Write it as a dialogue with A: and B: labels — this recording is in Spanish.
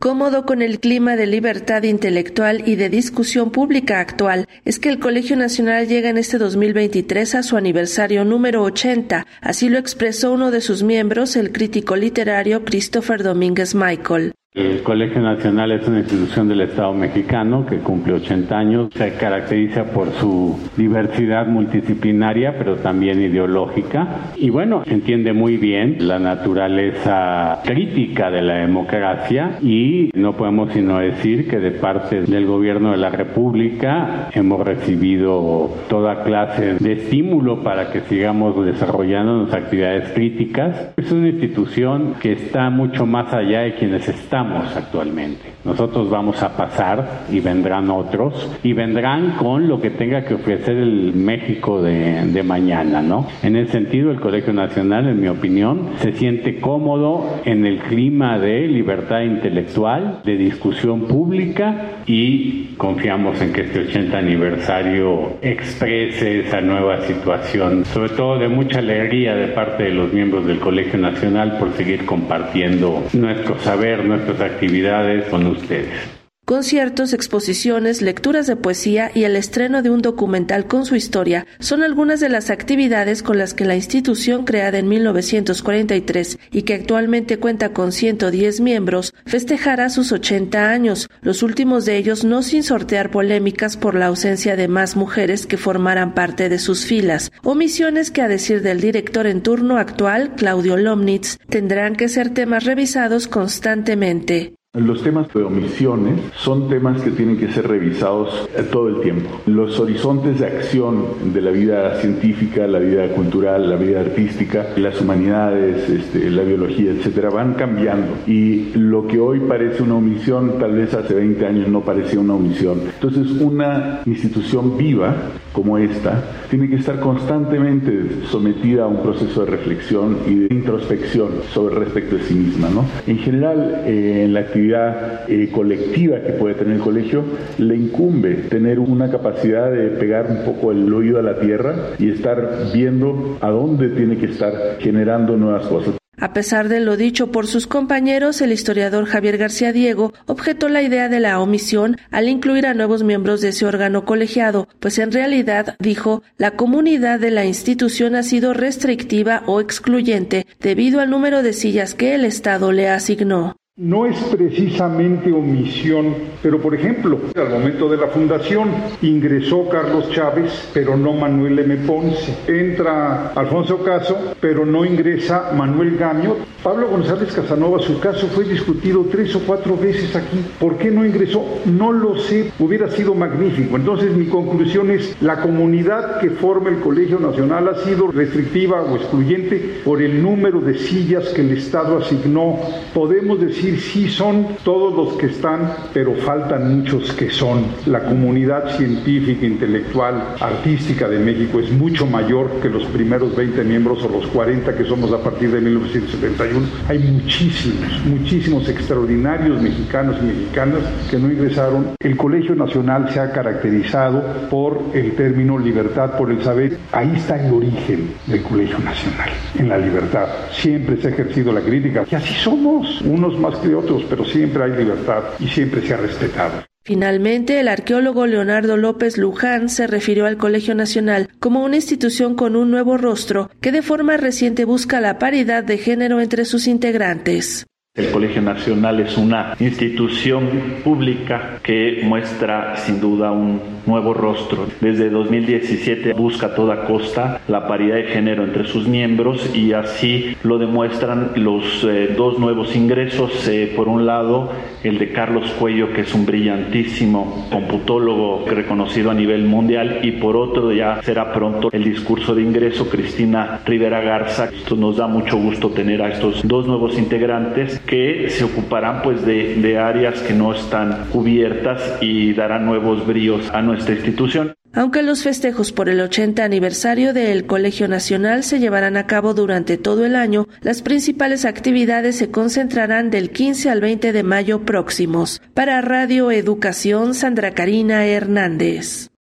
A: Cómodo con el clima de libertad intelectual y de discusión pública actual, es que el Colegio Nacional llega en este 2023 a su aniversario número 80. Así lo expresó uno de sus miembros, el crítico literario Christopher Domínguez Michael.
B: El Colegio Nacional es una institución del Estado mexicano que cumple 80 años. Se caracteriza por su diversidad multidisciplinaria, pero también ideológica. Y bueno, se entiende muy bien la naturaleza crítica de la democracia y no podemos sino decir que de parte del gobierno de la República hemos recibido toda clase de estímulo para que sigamos desarrollando nuestras actividades críticas. Es una institución que está mucho más allá de quienes están actualmente. Nosotros vamos a pasar y vendrán otros y vendrán con lo que tenga que ofrecer el México de, de mañana, ¿no? En ese sentido, el Colegio Nacional, en mi opinión, se siente cómodo en el clima de libertad intelectual, de discusión pública y confiamos en que este 80 aniversario exprese esa nueva situación, sobre todo de mucha alegría de parte de los miembros del Colegio Nacional por seguir compartiendo nuestro saber, nuestro actividades con ustedes
A: conciertos, exposiciones, lecturas de poesía y el estreno de un documental con su historia son algunas de las actividades con las que la institución creada en 1943 y que actualmente cuenta con 110 miembros festejará sus 80 años, los últimos de ellos no sin sortear polémicas por la ausencia de más mujeres que formaran parte de sus filas, omisiones que a decir del director en turno actual, Claudio Lomnitz, tendrán que ser temas revisados constantemente.
C: Los temas de omisiones son temas que tienen que ser revisados eh, todo el tiempo. Los horizontes de acción de la vida científica, la vida cultural, la vida artística, las humanidades, este, la biología, etcétera, van cambiando. Y lo que hoy parece una omisión, tal vez hace 20 años no parecía una omisión. Entonces, una institución viva como esta tiene que estar constantemente sometida a un proceso de reflexión y de introspección sobre respecto de sí misma. ¿no? En general, eh, en la actividad eh, colectiva que puede tener el colegio, le incumbe tener una capacidad de pegar un poco el oído a la tierra y estar viendo a dónde tiene que estar generando nuevas cosas.
A: A pesar de lo dicho por sus compañeros, el historiador Javier García Diego objetó la idea de la omisión al incluir a nuevos miembros de ese órgano colegiado, pues en realidad, dijo, la comunidad de la institución ha sido restrictiva o excluyente debido al número de sillas que el Estado le asignó.
D: No es precisamente omisión, pero por ejemplo, al momento de la fundación ingresó Carlos Chávez, pero no Manuel M. Ponce. Entra Alfonso Caso, pero no ingresa Manuel Gamio. Pablo González Casanova, su caso fue discutido tres o cuatro veces aquí. ¿Por qué no ingresó? No lo sé. Hubiera sido magnífico. Entonces mi conclusión es, la comunidad que forma el Colegio Nacional ha sido restrictiva o excluyente por el número de sillas que el Estado asignó. Podemos decir sí son todos los que están, pero faltan muchos que son. La comunidad científica, intelectual, artística de México es mucho mayor que los primeros 20 miembros o los 40 que somos a partir de 1971. Hay muchísimos, muchísimos extraordinarios mexicanos y mexicanas que no ingresaron. El Colegio Nacional se ha caracterizado por el término libertad por el saber. Ahí está el origen del Colegio Nacional, en la libertad. Siempre se ha ejercido la crítica y así somos, unos más pero siempre hay libertad y siempre se ha respetado.
A: Finalmente, el arqueólogo Leonardo López Luján se refirió al Colegio Nacional como una institución con un nuevo rostro que de forma reciente busca la paridad de género entre sus integrantes.
E: El Colegio Nacional es una institución pública que muestra sin duda un nuevo rostro. Desde 2017 busca a toda costa la paridad de género entre sus miembros y así lo demuestran los eh, dos nuevos ingresos. Eh, por un lado, el de Carlos Cuello, que es un brillantísimo computólogo reconocido a nivel mundial, y por otro ya será pronto el discurso de ingreso Cristina Rivera Garza. Esto nos da mucho gusto tener a estos dos nuevos integrantes que se ocuparán pues de, áreas que no están cubiertas y darán nuevos bríos a nuestra institución.
A: Aunque los festejos por el 80 aniversario del Colegio Nacional se llevarán a cabo durante todo el año, las principales actividades se concentrarán del 15 al 20 de mayo próximos. Para Radio Educación, Sandra Karina Hernández.